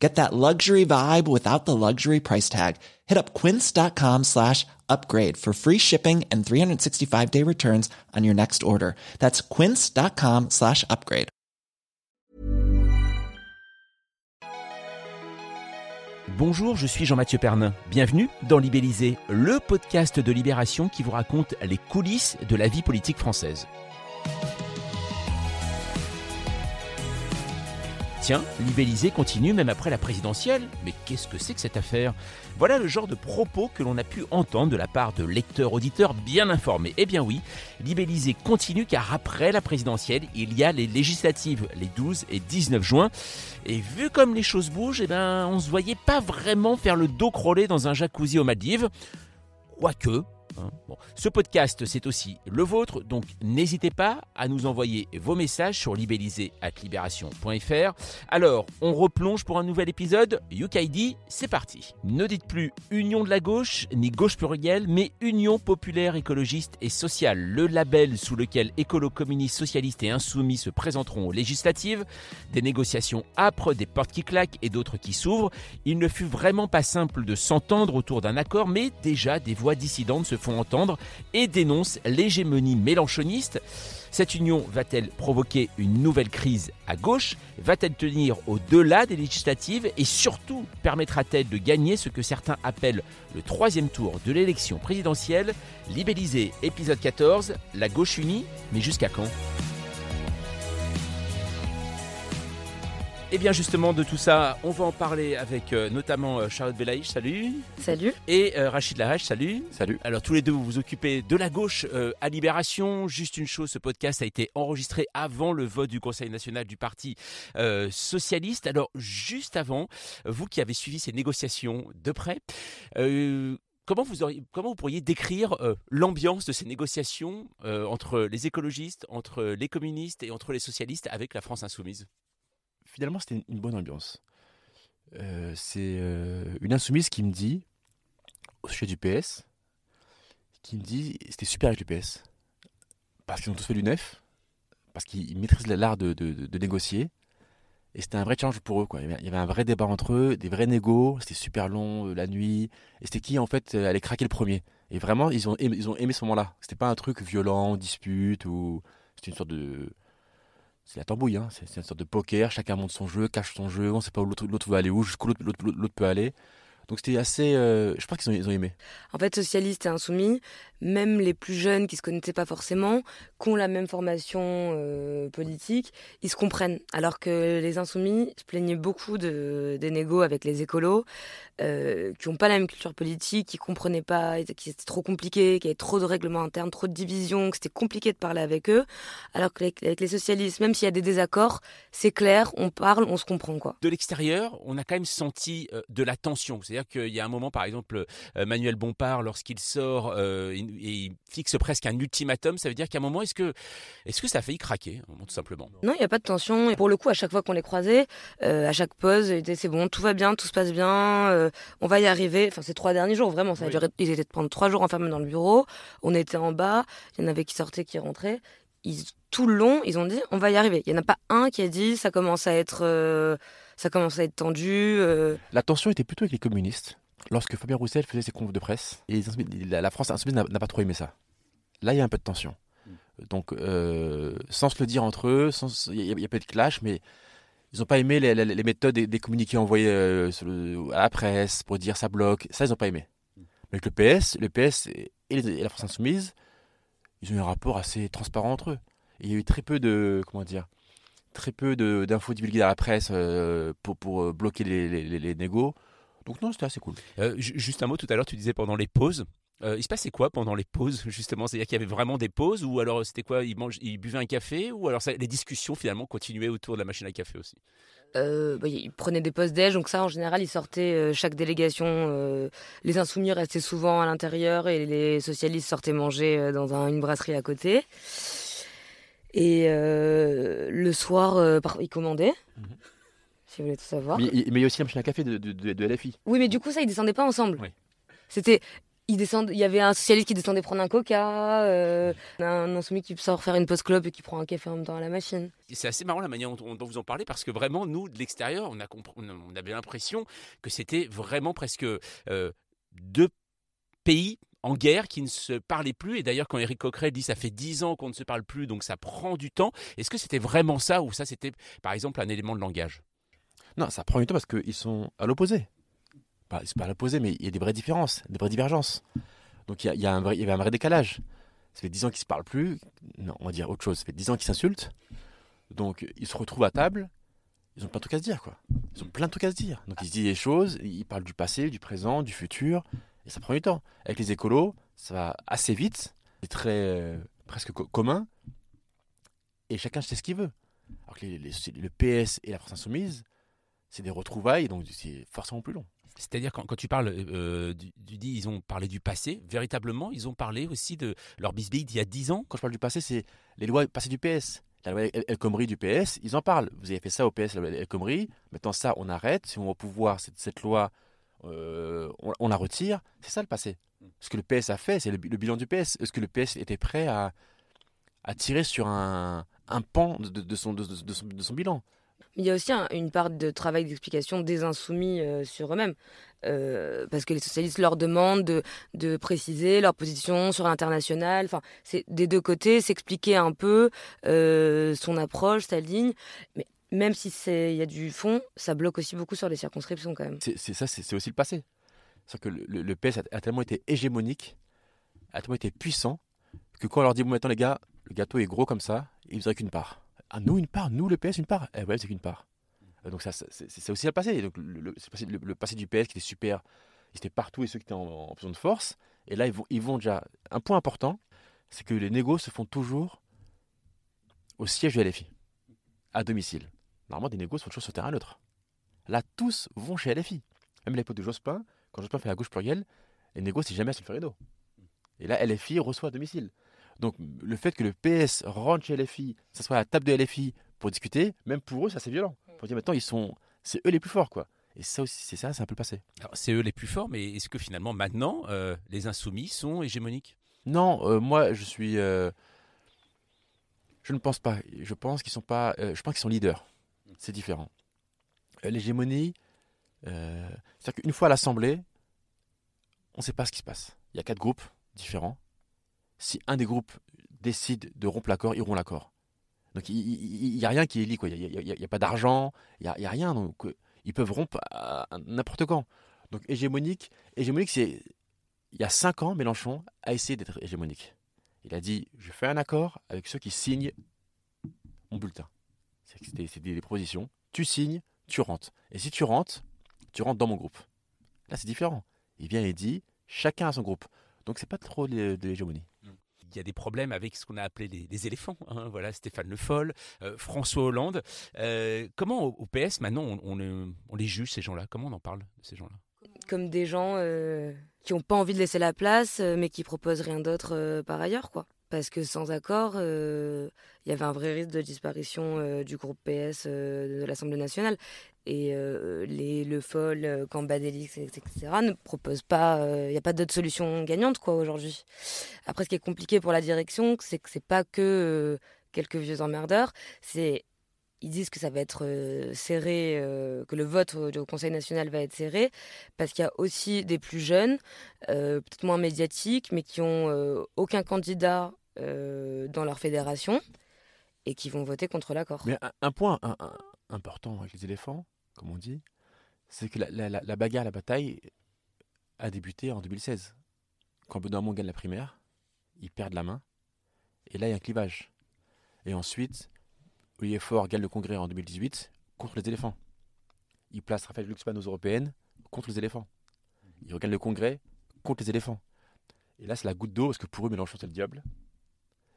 Get that luxury vibe without the luxury price tag. Hit up quince.com slash upgrade for free shipping and 365 day returns on your next order. That's quince.com slash upgrade. Bonjour, je suis Jean-Mathieu Pernin. Bienvenue dans Libellisé, le podcast de Libération qui vous raconte les coulisses de la vie politique française. Tiens, Libellisé continue même après la présidentielle. Mais qu'est-ce que c'est que cette affaire? Voilà le genre de propos que l'on a pu entendre de la part de lecteurs auditeurs bien informés. Eh bien oui, Libellisé continue car après la présidentielle, il y a les législatives les 12 et 19 juin. Et vu comme les choses bougent, eh ben, on se voyait pas vraiment faire le dos crawlé dans un jacuzzi aux Maldives. Quoique, Hein. Ce podcast, c'est aussi le vôtre, donc n'hésitez pas à nous envoyer vos messages sur libellisé.libération.fr. Alors, on replonge pour un nouvel épisode. UKID, c'est parti. Ne dites plus Union de la gauche, ni gauche plurielle, mais Union populaire écologiste et sociale, le label sous lequel écolo-communistes, socialistes et insoumis se présenteront aux législatives. Des négociations âpres, des portes qui claquent et d'autres qui s'ouvrent. Il ne fut vraiment pas simple de s'entendre autour d'un accord, mais déjà des voix dissidentes se font entendre et dénoncent l'hégémonie mélanchoniste. Cette union va-t-elle provoquer une nouvelle crise à gauche? Va-t-elle tenir au-delà des législatives? Et surtout, permettra-t-elle de gagner ce que certains appellent le troisième tour de l'élection présidentielle? Libellisé, épisode 14, la gauche unie, mais jusqu'à quand? Et eh bien justement de tout ça, on va en parler avec euh, notamment euh, Charlotte Belaïch, salut. Salut. Et euh, Rachid Larèche, salut. Salut. Alors tous les deux vous vous occupez de la gauche à Libération. Juste une chose, ce podcast a été enregistré avant le vote du Conseil national du Parti socialiste. Alors juste avant, vous qui avez suivi ces négociations de près, Comment vous, auriez, comment vous, pourriez décrire l'ambiance de ces négociations entre les écologistes, entre les communistes et entre les socialistes avec la France insoumise? Finalement, c'était une bonne ambiance. Euh, c'est euh, une insoumise qui me dit, au sujet du PS, qui me dit c'était super avec le PS. Parce qu'ils ont tous fait du neuf, parce qu'ils maîtrisent l'art de, négocier. Et c'était un vrai challenge pour eux. Il y avait un vrai débat entre eux, des vrais négos. C'était super long, euh, la nuit. Et c'était qui, en fait, allait craquer le premier. Et vraiment, ils ont aimé, ils ont aimé ce moment-là. C'était pas un truc violent, dispute, ou. C'était une sorte de c'est la tambouille, hein. c'est une sorte de poker, chacun monte son jeu, cache son jeu, on ne sait pas où l'autre va aller où, jusqu'où l'autre peut aller. Donc c'était assez. Euh, je pense qu'ils ont, ils ont aimé. En fait, socialistes et insoumis, même les plus jeunes qui se connaissaient pas forcément, qui ont la même formation euh, politique, ils se comprennent. Alors que les insoumis se plaignaient beaucoup de, des négos avec les écolos, euh, qui n'ont pas la même culture politique, qui comprenaient pas, qui c'était trop compliqué, qu'il y avait trop de règlements internes, trop de divisions, que c'était compliqué de parler avec eux. Alors qu'avec les socialistes, même s'il y a des désaccords, c'est clair, on parle, on se comprend quoi. De l'extérieur, on a quand même senti de la tension. C'est-à-dire qu'il y a un moment, par exemple, euh, Manuel Bompard, lorsqu'il sort euh, et il fixe presque un ultimatum, ça veut dire qu'à un moment, est-ce que, est que ça a failli craquer, tout simplement? Non, il n'y a pas de tension. Et pour le coup, à chaque fois qu'on les croisait, euh, à chaque pause, c'est bon, tout va bien, tout se passe bien, on va y arriver. Enfin, ces trois derniers jours, vraiment, ça a duré, ils étaient pendant trois jours enfermés dans le bureau, on était en bas, il y en avait qui sortaient, qui rentraient. Ils, tout le long, ils ont dit on va y arriver. Il n'y en a pas un qui a dit ça commence à être ça commence à être tendu. Euh. La tension était plutôt avec les communistes. Lorsque Fabien Roussel faisait ses confs de presse, et la France insoumise n'a pas trop aimé ça. Là, il y a un peu de tension. Mm. Donc, euh, sans se le dire entre eux, il y, a pas de clash, mais ils n'ont pas aimé les, méthodes des, communiqués envoyés euh, à la presse pour dire ça bloque. Ça, ils n'ont pas aimé. Mm. Mais avec le PS, le PS et, la France insoumise, ils ont eu un rapport assez transparent entre eux. il y a eu très peu de, comment dire, très peu d'infos divulguées à la presse euh, pour, pour euh, bloquer les, les, les, négos. Donc non, c'était assez cool. Euh, juste un mot, tout à l'heure, tu disais pendant les pauses. il se passait quoi pendant les pauses, justement? C'est-à-dire qu'il y avait vraiment des pauses Ou alors c'était quoi? Ils, ils buvaient un café Ou alors les discussions finalement continuaient autour de la machine à café aussi? Bah, ils prenaient des postes déj, donc ça en général ils sortaient chaque délégation. les insoumis restaient souvent à l'intérieur et les socialistes sortaient manger dans une brasserie à côté. Et euh, le soir, euh, par- il commandait. Mhm. Si vous voulez tout savoir. Mais, il mais il y a aussi la machine à café de, de, de- de LFI. Oui, mais du coup, ça, ils descendaient pas ensemble. Oui. C'était. Ils descendent, il y avait un socialiste qui descendait prendre un coca, euh, un insoumis qui sort faire une pause club et qui prend un café en même temps à la machine. C'est assez marrant la manière dont, dont vous en parlez parce que vraiment, nous, de l'extérieur, on, a compr- on a- on avait l'impression que c'était vraiment presque euh, deux pays en guerre qui ne se parlaient plus. Et d'ailleurs, quand Éric Coquerel dit ça fait dix ans qu'on ne se parle plus, donc ça prend du temps, est-ce que c'était vraiment ça ou ça c'était, par exemple, un élément de langage? Non, ça prend du temps parce qu'ils sont à l'opposé. C'est pas à l'opposé, mais il y a des vraies différences, des vraies divergences. Donc il y, a, un vrai, il y avait un vrai décalage. Ça fait 10 ans qu'ils se parlent plus. Non, on va dire autre chose. Ça fait 10 ans qu'ils s'insultent. Donc ils se retrouvent à table. Ils ont plein de trucs à se dire, quoi. Ils ont plein de trucs à se dire. Donc ils se disent des choses. Ils parlent du passé, du présent, du futur. Et ça prend du temps. Avec les écolos, ça va assez vite. C'est très euh, presque co- commun. Et chacun sait ce qu'il veut. Alors que les- les- le PS et la France Insoumise, c'est des retrouvailles, donc c'est forcément plus long. C'est-à-dire quand, quand tu parles, euh, du, du dit, ils ont parlé du passé, véritablement, ils ont parlé aussi de leur bisbille d'il y a dix ans? Quand je parle du passé, c'est les lois passées du PS. La loi El, El Khomri du PS, ils en parlent. Vous avez fait ça au PS, la loi El Khomri. Maintenant, ça, on arrête. Si on va pouvoir, cette, cette loi, euh, on, on la retire. C'est ça le passé. Ce que le PS a fait, c'est le, bi- le bilan du PS. Est-ce que le PS était prêt à, à tirer sur un, un pan de, de- de son, de, de son, de son bilan? Il y a aussi un- une part de travail d'explication des insoumis euh, sur eux-mêmes. Euh, parce que les socialistes leur demandent de, de préciser leur position sur l'international. Enfin, c'est des deux côtés, s'expliquer un peu euh, son approche, sa ligne. Mais même si il y a du fond, ça bloque aussi beaucoup sur les circonscriptions quand même. C'est ça, c'est aussi le passé. C'est que le, le- le PS a, tellement été hégémonique, a tellement été puissant, que quand on leur dit bon maintenant les gars, le gâteau est gros comme ça, ils voudraient qu'une part. Ah nous une part, nous le PS une part. Eh ouais c'est qu'une part. Euh, Donc ça c'est aussi le passé. Donc le passé du PS qui était super, ils étaient partout et ceux qui étaient en, en position de force. Et là ils vont, ils vont déjà. Un point important, c'est que les négos se font toujours au siège de LFI, à domicile. Normalement des négos sont toujours sur le terrain neutre. Là, tous vont chez LFI. Même l'époque de Jospin, quand Jospin fait la gauche plurielle, les négos, c'est jamais sur le Ferrido. Et là, LFI reçoit à domicile. Donc, le fait que le PS rentre chez LFI, ça soit à la table de LFI pour discuter, même pour eux, ça c'est violent. Pour dire maintenant, ils sont, c'est eux les plus forts, quoi. Et ça aussi, c'est ça, c'est un peu le passé. C'est eux les plus forts, mais est-ce que finalement maintenant euh, les insoumis sont hégémoniques? Non, euh, moi, je suis, euh, je ne pense pas. Je pense qu'ils sont pas, je pense qu'ils sont leaders. C'est différent. Euh, L'hégémonie, euh, c'est-à-dire qu'une fois à l'Assemblée, on ne sait pas ce qui se passe. Il y a quatre groupes différents. Si un des groupes décide de rompre l'accord, ils rompent l'accord. Donc il n'y a rien qui est lié. Il n'y a, pas d'argent, il n'y a, a rien. Donc euh, ils peuvent rompre n'importe quand. Donc hégémonique, hégémonique c'est il y a cinq ans, Mélenchon a essayé d'être hégémonique. Il a dit Je fais un accord avec ceux qui signent mon bulletin. C'est c'était des propositions. Tu signes, tu rentres. Et si tu rentres, tu rentres dans mon groupe. Là, c'est différent. Il vient et dit Chacun a son groupe. Donc, c'est pas trop de, de l'hégémonie. Il y a des problèmes avec ce qu'on a appelé les, les éléphants. hein, voilà, Stéphane Le Foll, euh, François Hollande. Euh, comment au, au PS maintenant on, on le- on les juge ces gens-là? Comment on en parle de ces gens-là? Comme des gens euh, qui n'ont pas envie de laisser la place, mais qui proposent rien d'autre euh, par ailleurs, quoi. Parce que sans accord, euh, il y avait un vrai risque de disparition euh, du groupe PS euh, de l'Assemblée nationale. Et les Le Foll, Cambadélix, etc. ne proposent pas. Il n'y a pas d'autre solution gagnante, quoi, aujourd'hui. Après, ce qui est compliqué pour la direction, c'est que c'est pas que quelques vieux emmerdeurs. C'est ils disent que ça va être serré, que le vote au, Conseil national va être serré, parce qu'il y a aussi des plus jeunes, peut-être moins médiatiques, mais qui ont aucun candidat dans leur fédération et qui vont voter contre l'accord. Mais un, point important avec les éléphants, comme on dit, c'est que la, bagarre, la bataille a débuté en 2016. Quand Benoît gagne la primaire, ils perdent la main. Et là, il y a un clivage. Et ensuite, Olivier Faure gagne le congrès en 2018 contre les éléphants. Il place Raphaël Glucksmann aux européennes contre les éléphants. Il regagne le congrès contre les éléphants. Et là, c'est la goutte d'eau parce que pour eux, Mélenchon, c'est le diable.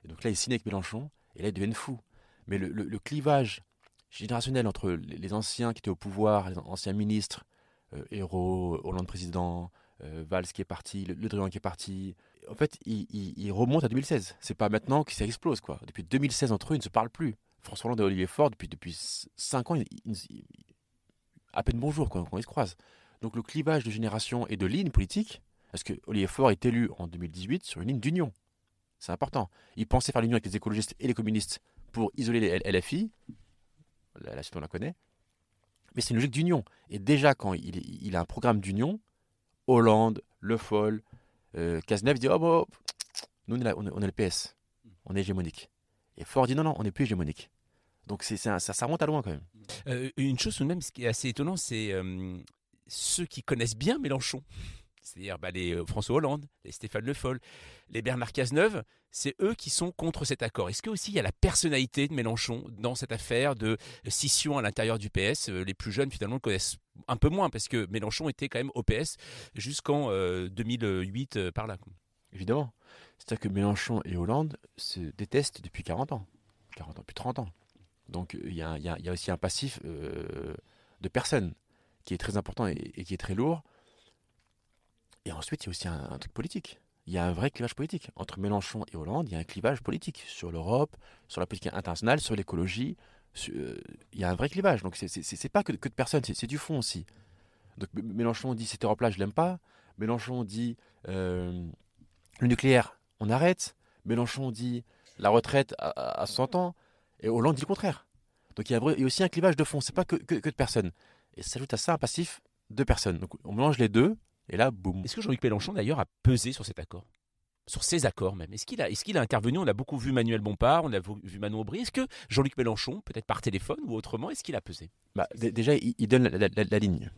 Et donc là, ils signent avec Mélenchon et là, ils deviennent fous. Mais le, clivage générationnel entre les anciens qui étaient au pouvoir, les anciens ministres, euh, Hérault, Hollande président, euh, Valls qui est parti, Le, Drian qui est parti, en fait, il, il- il remonte à 2016. C'est pas maintenant que ça explose, quoi. Depuis 2016, entre eux, ils ne se parlent plus. François Hollande et Olivier Faure, depuis, depuis 5 ans, ils, ils- ils- à peine bonjour quand, quand ils se croisent. Donc le clivage de génération et de ligne politique, parce que Olivier Faure est élu en 2018 sur une ligne d'union. C'est important. Il pensait faire l'union avec les écologistes et les communistes pour isoler les LFI. La, suite, on la connaît. Mais c'est une logique d'union. Et déjà, quand il, a un programme d'union, Hollande, Le Foll, euh, Cazeneuve dit Oh, bon, nous, on est, la- on est- le PS. On est hégémonique. Et Ford dit Non, non, on n'est plus hégémonique. Donc ça, ça remonte à loin quand même. Euh, une chose tout de même, ce qui est assez étonnant, c'est euh, ceux qui connaissent bien Mélenchon. C'est-à-dire bah, les euh, François Hollande, les Stéphane Le Foll, les Bernard Cazeneuve, c'est eux qui sont contre cet accord. Est-ce que aussi il y a la personnalité de Mélenchon dans cette affaire de scission à l'intérieur du PS Euh, Les plus jeunes finalement le connaissent un peu moins parce que Mélenchon était quand même au PS jusqu'en euh, 2008 euh, par là. Évidemment. C'est-à-dire que Mélenchon et Hollande se détestent depuis 40 ans. 40 ans, plus 30 ans. Donc il y, a- aussi un passif de personnes qui est très important et qui est très lourd. Et ensuite, il y a aussi un, truc politique. Il y a un vrai clivage politique. Entre Mélenchon et Hollande, il y a un clivage politique sur l'Europe, sur la politique internationale, sur l'écologie. euh, il y a un vrai clivage. Donc c'est- pas que, que de personnes, c'est du fond aussi. Donc Mélenchon dit cette Europe-là, je l'aime pas. Mélenchon dit euh, le nucléaire, on arrête. Mélenchon dit la retraite à, à- à 100 ans. Et Hollande dit le contraire. Donc il y a, il y a aussi un clivage de fond, c'est pas que, que- que de personnes. Et s'ajoute à ça un passif de personnes. Donc on mélange les deux, et là, boum. Est-ce que Jean-Luc Mélenchon d'ailleurs a pesé sur cet accord? Sur ces accords même. Est-ce qu'il a, est qu'il a intervenu? On a beaucoup vu Manuel Bompard, on a vu Manon Aubry. Est-ce que Jean-Luc Mélenchon, peut-être par téléphone ou autrement, est-ce qu'il a pesé? Bah, déjà, il, il donne la, la- la- la ligne.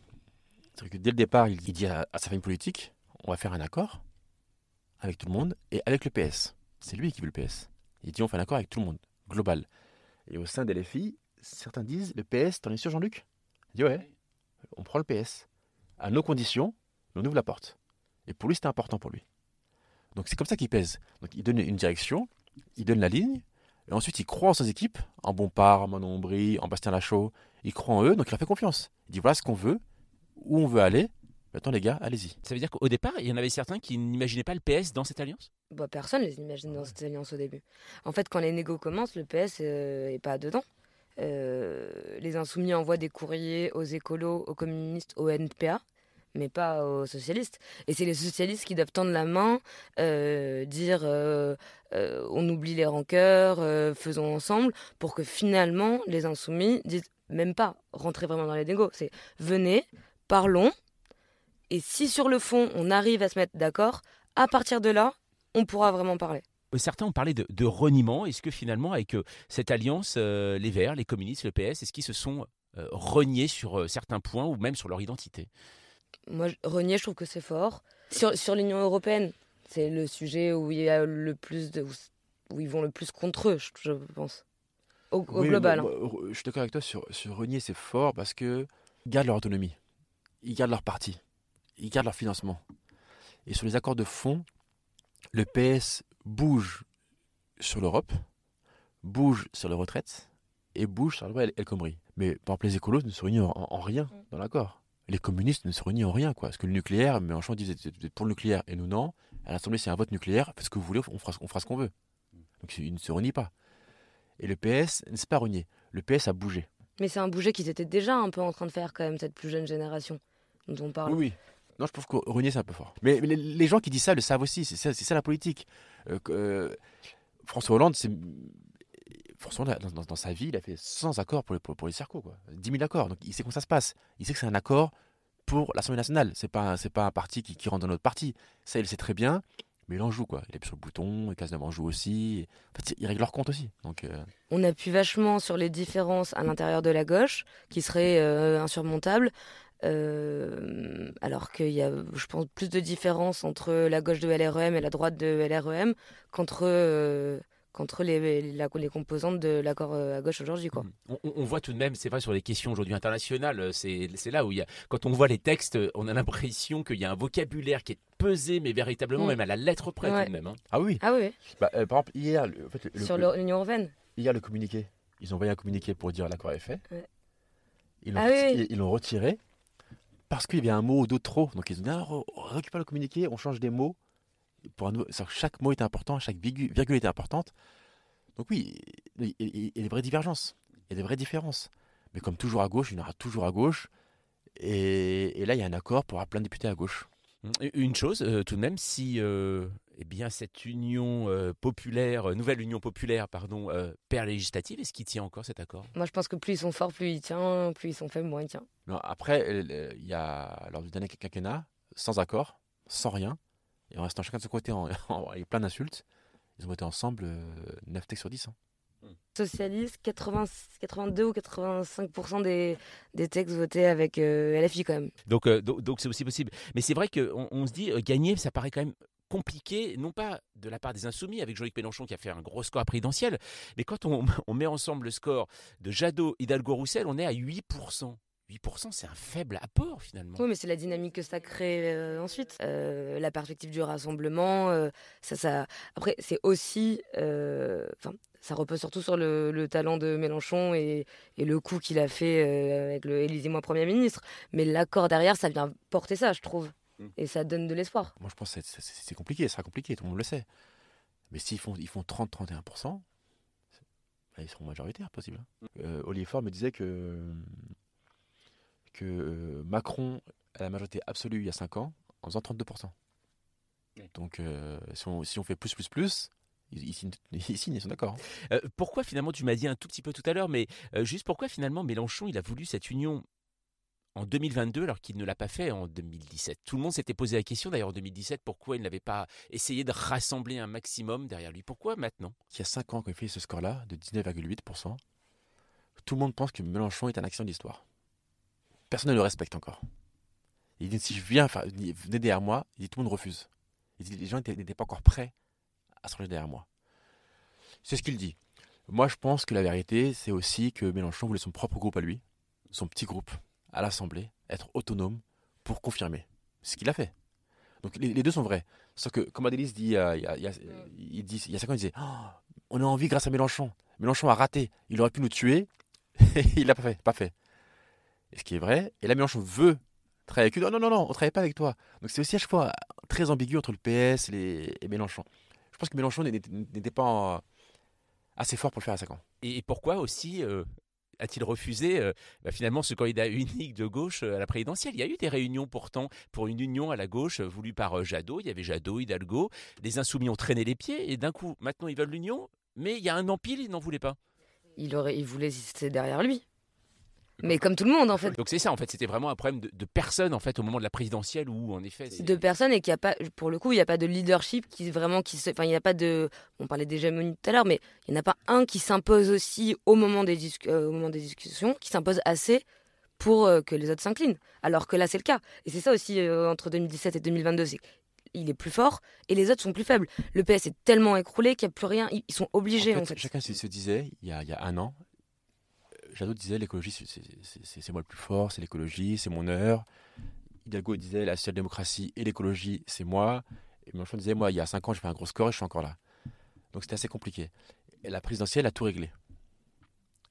C'est-à-dire que dès le départ, il, il dit à, à sa famille politique on va faire un accord avec tout le monde et avec le PS. C'est lui qui veut le PS. Il dit on fait un accord avec tout le monde, global. Et au sein des LFI, certains disent le PS, t'en es sûr, Jean-Luc? Il dit ouais, on prend le PS. À nos conditions, mais on ouvre la porte. Et pour lui, c'était important pour lui. Donc c'est comme ça qu'il pèse. Donc il donne une direction, il donne la ligne, et ensuite il croit en ses équipes, en Bompard, en Manon Aubry, en Bastien Lachaud. Il croit en eux, donc il leur fait confiance. Il dit voilà ce qu'on veut, où on veut aller. Maintenant les gars, allez-y. Ça veut dire qu'au départ, il y en avait certains qui n'imaginaient pas le PS dans cette alliance? Bah, personne les imagine dans cette alliance au début. En fait, quand les négos commencent, le PS euh, est pas dedans. Euh, les insoumis envoient des courriers aux écolos, aux communistes, au NPA, mais pas aux socialistes. Et c'est les socialistes qui doivent tendre la main, euh, dire euh, euh, on oublie les rancœurs, faisons ensemble, pour que finalement les insoumis disent même pas rentrer vraiment dans les négos. C'est venez, parlons, et si sur le fond on arrive à se mettre d'accord, à partir de là, on pourra vraiment parler. Certains ont parlé de, de reniement. Est-ce que finalement, avec cette alliance, les Verts, les communistes, le PS, est-ce qu'ils se sont reniés sur certains points ou même sur leur identité? Moi, renier, je trouve que c'est fort. Sur, sur l'Union européenne, c'est le sujet où il y a le plus de, où, où ils vont le plus contre eux, je, je pense. Au, au Oui, global. moi- hein. moi, je suis d'accord avec toi sur, sur renier, c'est fort parce que ils gardent leur autonomie, ils gardent leur parti, ils gardent leur financement. Et sur les accords de fond, le PS bouge sur l'Europe, bouge sur les retraites et bouge sur loi El, El Khomri. Mais par exemple, les écolos ne se réunissent en, en rien dans l'accord. Les communistes ne se réunissent en rien, quoi. Parce que le nucléaire, Mélenchon dit vous êtes, pour le nucléaire et nous non. À l'Assemblée, c'est un vote nucléaire, faites ce que vous voulez, on fera, ce- on fera ce qu'on veut. Donc ils ne se renient pas. Et le PS ne s'est pas renié. Le PS a bougé. Mais c'est un bouger qu'ils étaient déjà un peu en train de faire, quand même, cette plus jeune génération dont on parle. Oui, oui. Non, je trouve que renier, c'est un peu fort. Mais, mais les, gens qui disent ça le savent aussi. C'est ça, la politique. Euh, euh, François Hollande, c'est. Dans, sa vie, il a fait 100 accords pour les, pour, les circos, quoi. 10 000 accords. Donc il sait comment ça se passe. Il sait que c'est un accord pour l'Assemblée nationale. C'est pas, c'est pas un parti qui, rentre dans notre parti. Ça, il le sait très bien. Mais il en joue, quoi. Il appuie sur le bouton, Cazeneuve en joue aussi. En fait, il règle leur compte aussi. Donc, euh, On appuie vachement sur les différences à l'intérieur de la gauche, qui seraient euh, insurmontables. euh, alors qu'il y a, je pense, plus de différences entre la gauche de LREM et la droite de LREM qu'entre qu'entre les, la- les composantes de l'accord euh, à gauche aujourd'hui. Quoi. on, on- on voit tout de même, c'est vrai, sur les questions aujourd'hui internationales, euh, c'est c'est là où il y a, quand on voit les textes, euh, on a l'impression qu'il y a un vocabulaire qui est pesé, mais véritablement Mm. même à la lettre près Ouais. tout de même. hein. Ah oui. Ah oui, Bah, euh, par exemple, hier, le, en fait, le- sur le- l'Union européenne. Hier, le communiqué. Ils ont envoyé un communiqué pour dire l'accord est fait. Ouais. Ils l'ont Ah oui. ils l'ont retiré parce qu'il y avait un mot ou deux de trop. Donc ils ont dit ah, re- récupère le communiqué, on change des mots. Pour un nouveau- chaque mot était important, chaque virgule, était importante. Donc oui, il y a des vraies divergences, il y a des vraies différences. Mais comme toujours à gauche, il y en aura toujours à gauche. Et, et là, il y a un accord pour avoir plein de députés à gauche. Une chose, euh, tout de même, si euh, eh bien, cette union euh, populaire, euh, nouvelle union populaire, pardon, euh, perd législative, est-ce qu'il tient encore cet accord? Moi, je pense que plus ils sont forts, plus ils tiennent, plus ils sont faibles, moins ils tiennent. Non, après, euh, il y a, lors du dernier quinquennat, sans accord, sans rien, et en restant chacun de son côté en, en- avec plein d'insultes, ils ont voté ensemble euh, 9 textes sur 10. hein. Socialistes, 80, 82 ou 85% des, des textes votés avec euh, LFI quand même. Donc, euh, donc, donc c'est aussi possible. Mais c'est vrai qu'on on se dit, euh, gagner, ça paraît quand même compliqué, non pas de la part des insoumis, avec Jean-Luc Mélenchon qui a fait un gros score présidentiel, mais quand on, on met ensemble le score de Jadot, Hidalgo, Roussel, on est à 8%. 8%, c'est un faible apport finalement. Oui, mais c'est la dynamique que ça crée euh, ensuite. Euh, la perspective du rassemblement, euh, ça, ça. Après, c'est aussi. euh, Enfin, ça repose surtout sur le, le talent de Mélenchon et, et le coup qu'il a fait euh, avec le Élisez-moi Premier ministre. Mais l'accord derrière, ça vient porter ça, je trouve. Mm. Et ça donne de l'espoir. Moi, je pense que c'est- compliqué, ça sera compliqué, tout le monde le sait. Mais s'ils font, ils font 30-31%, c'est- bah, ils seront majoritaires, possible. hein. Euh, Olivier Faure me disait que, que euh, Macron a la majorité absolue il y a 5 ans en faisant 32%. Oui. Donc, euh, si, on, si on fait plus, plus, plus, ils, signent, ils signent, ils sont d'accord. hein. Euh, pourquoi finalement, tu m'as dit un tout petit peu tout à l'heure, mais euh, juste pourquoi finalement Mélenchon, il a voulu cette union en 2022 alors qu'il ne l'a pas fait en 2017 Tout le monde s'était posé la question d'ailleurs en 2017, pourquoi il n'avait pas essayé de rassembler un maximum derrière lui? Pourquoi maintenant? Il y a 5 ans, il fait ce score-là, de 19,8%, tout le monde pense que Mélenchon est un accident d'histoire. Personne ne le respecte encore. Il dit si je viens, venez derrière moi, il dit tout le monde refuse. Il dit les gens n'étaient pas encore prêts à se ranger derrière moi. C'est ce qu'il dit. Moi, je pense que la vérité, c'est aussi que Mélenchon voulait son propre groupe à lui, son petit groupe, à l'Assemblée, être autonome pour confirmer. Ce qu'il a fait. Donc les, deux sont vrais. Sauf que, comme Adélis dit, dit, il y a 5 ans, il disait Oh, On a envie grâce à Mélenchon. Mélenchon a raté. Il aurait pu nous tuer. il l'a pas fait. Pas fait. Et ce qui est vrai. Et là, Mélenchon veut travailler avec lui. Non, non, non, non, on ne travaille pas avec toi. Donc c'est aussi à chaque fois très ambigu entre le PS et, les- et Mélenchon. Je pense que Mélenchon n'était pas en- assez fort pour le faire à 5 ans. Et pourquoi aussi euh, a-t-il refusé euh, bah, finalement ce candidat unique de gauche euh, à la présidentielle? Il y a eu des réunions pourtant pour une union à la gauche voulue par euh, Jadot. Il y avait Jadot, Hidalgo. Les insoumis ont traîné les pieds et d'un coup, maintenant ils veulent l'union. Mais il y a un empile, ils n'en voulaient pas. Il, aurait, il voulait c'était derrière lui. Mais comme tout le monde, en fait. Donc c'est ça, en fait, c'était vraiment un problème de, de personne en fait au moment de la présidentielle où en effet. de personnes et qu'il n'y a pas, pour le coup, il n'y a pas de leadership qui vraiment qui se, enfin, il n'y a pas de, on parlait d'hégémonie tout à l'heure, mais il n'y en a pas un qui s'impose aussi au moment des, euh, au moment des discussions, qui s'impose assez pour euh, que les autres s'inclinent. Alors que là, c'est le cas. Et c'est ça aussi euh, entre 2017 et 2022, c'est il est plus fort et les autres sont plus faibles. Le PS est tellement écroulé qu'il n'y a plus rien. Ils sont obligés En en fait. Chacun se, se disait, il y, a, il y a un an, Jadot disait l'écologie, c'est- moi le plus fort, c'est l'écologie, c'est mon heure. Hidalgo disait la social-démocratie et l'écologie, c'est moi. Et Mélenchon disait, moi, il y a 5 ans, j'ai fait un gros score et je suis encore là. Donc c'était assez compliqué. Et la présidentielle a tout réglé.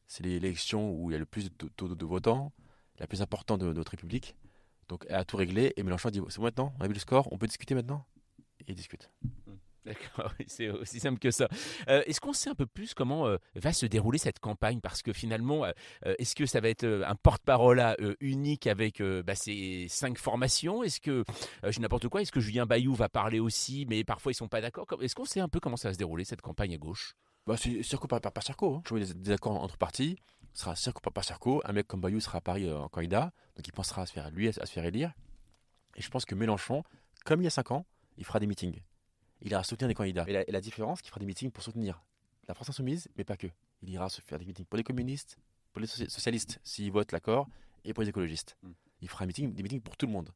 C'est l'élection où il y a le plus de votants, la plus importante de notre République. Donc elle a tout réglé et Mélenchon dit, c'est maintenant, on a vu le score, on peut discuter maintenant? Et il discute. D'accord, c'est aussi simple que ça. Euh, est-ce qu'on sait un peu plus comment euh, va se dérouler cette campagne? Parce que finalement, euh, est-ce que ça va être un porte-parole unique avec bah, ces cinq formations? Est-ce que, je n'importe quoi, est-ce que Julien Bayou va parler aussi, mais parfois ils sont pas d'accord? Est-ce qu'on sait un peu comment ça va se dérouler cette campagne à gauche? Bah, c'est circo par, par, par. Je vois des, accords entre partis. Ce sera circo par, par circo. Un mec comme Bayou sera à Paris en candidat. Donc il pensera à se faire, lui, à, se faire élire. Et je pense que Mélenchon, comme il y a 5 ans, il fera des meetings. Il ira soutenir des candidats. Et la, et la différence, qu'il fera des meetings pour soutenir la France Insoumise, mais pas que. Il ira se faire des meetings pour les communistes, pour les soci- socialistes, s'ils votent l'accord, et pour les écologistes. Mm. Il fera un meeting, des meetings pour tout le monde.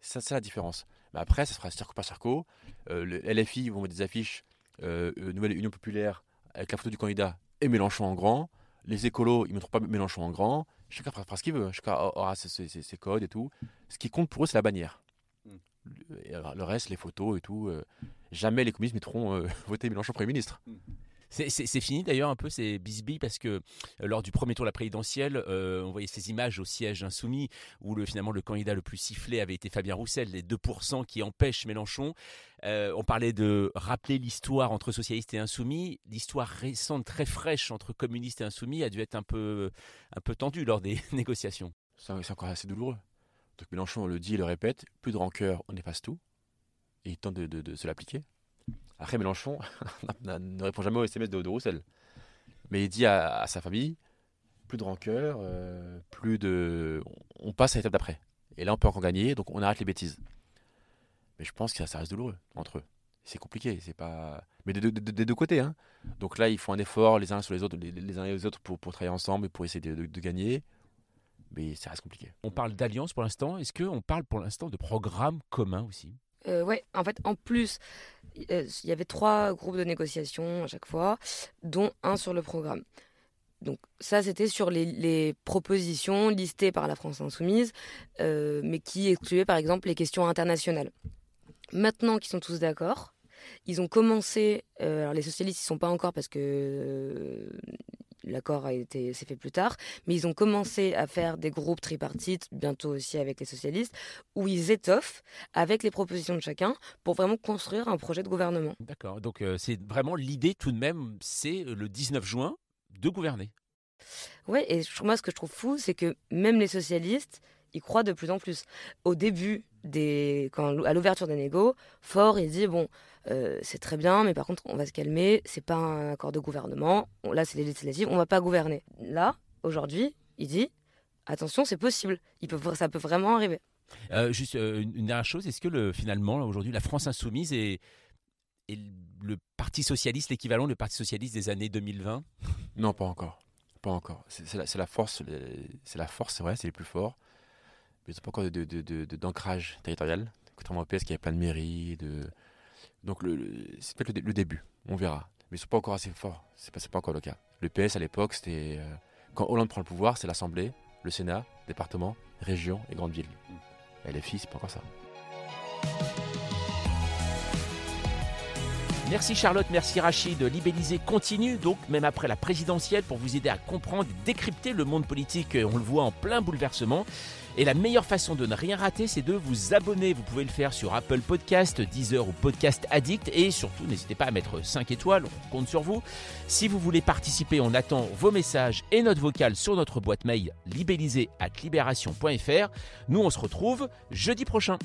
Ça, c'est la différence. Mais après, ça sera circo par circo. Euh, le LFI vont mettre des affiches euh, euh, Nouvelle Union Populaire avec la photo du candidat et Mélenchon en grand. Les écolos, ils ne mettront pas Mélenchon en grand. Chacun fera, ce qu'il veut. Chacun aura ses, ses- ses- ses codes et tout. Ce qui compte pour eux, c'est la bannière. Mm. Le, et alors, le reste, les photos et tout. euh, jamais les communistes mettront euh, voter Mélenchon Premier ministre. C'est fini d'ailleurs un peu ces bisbilles parce que euh, lors du premier tour de la présidentielle, euh, on voyait ces images au siège insoumis où le, finalement le candidat le plus sifflé avait été Fabien Roussel, les 2% qui empêchent Mélenchon. Euh, on parlait de rappeler l'histoire entre socialistes et insoumis. L'histoire récente, très fraîche entre communistes et insoumis a dû être un peu, un peu tendue lors des négociations. C'est encore assez douloureux. Donc Mélenchon le dit, il le répète, plus de rancœur, on efface tout. Et il tente de se l'appliquer. Après, Mélenchon ne répond jamais aux SMS de, Roussel. Mais il dit à, sa famille plus de rancœur, euh, plus de. On passe à l'étape d'après. Et là, on peut encore gagner, donc on arrête les bêtises. Mais je pense que ça reste douloureux entre eux. C'est compliqué, c'est pas. Mais des deux côtés. Hein. Donc là, ils font un effort les uns sur les autres, les, uns et les autres pour, pour travailler ensemble et pour essayer de gagner. Mais ça reste compliqué. On parle d'alliance pour l'instant. Est-ce qu'on parle pour l'instant de programme commun aussi? Euh, Ouais, en fait, en plus, euh, il y avait trois groupes de négociation à chaque fois, dont un sur le programme. Donc ça, c'était sur les, propositions listées par la France insoumise, euh, mais qui excluaient par exemple les questions internationales. Maintenant qu'ils sont tous d'accord, ils ont commencé, euh, alors les socialistes ils sont pas encore parce que l'accord a été s'est fait plus tard, mais ils ont commencé à faire des groupes tripartites, bientôt aussi avec les socialistes, où ils étoffent avec les propositions de chacun pour vraiment construire un projet de gouvernement. D'accord. Donc euh, c'est vraiment l'idée tout de même, c'est le 19 juin de gouverner. Ouais, et moi ce que je trouve fou, c'est que même les socialistes, ils croient de plus en plus. Au début des, quand, à l'ouverture des négos, Fort il dit bon, euh, c'est très bien, mais par contre, on va se calmer. C'est pas un accord de gouvernement. Là, c'est les législatives. On va pas gouverner. Là, aujourd'hui, il dit attention, c'est possible. Il peut, ça peut vraiment arriver. Euh, juste euh, une, dernière chose, est-ce que le, finalement, aujourd'hui, la France insoumise est, le Parti socialiste, l'équivalent du Parti socialiste des années 2020 Non, pas encore. Pas encore. C'est la, la, force, c'est la force, c'est vrai, c'est les plus forts. Mais il n'y a pas encore d'ancrage de, de, territorial. Contrairement au PS qui a plein de mairies, de, donc c'est peut-être le, début, on verra. Mais ils sont pas encore assez forts, c'est pas, pas encore le cas. Le PS à l'époque, c'était euh, quand Hollande prend le pouvoir, c'est l'Assemblée, le Sénat, département, région et grande ville. Et les filles, c'est pas encore ça. Merci Charlotte, merci Rachid. Libellisé continue donc même après la présidentielle pour vous aider à comprendre et décrypter le monde politique. On le voit en plein bouleversement. Et la meilleure façon de ne rien rater, c'est de vous abonner. Vous pouvez le faire sur Apple Podcast, Deezer ou Podcast Addict. Et surtout, n'hésitez pas à mettre 5 étoiles, on compte sur vous. Si vous voulez participer, on attend vos messages et notes vocales sur notre boîte mail libellisée at libération.fr. Nous, on se retrouve jeudi prochain.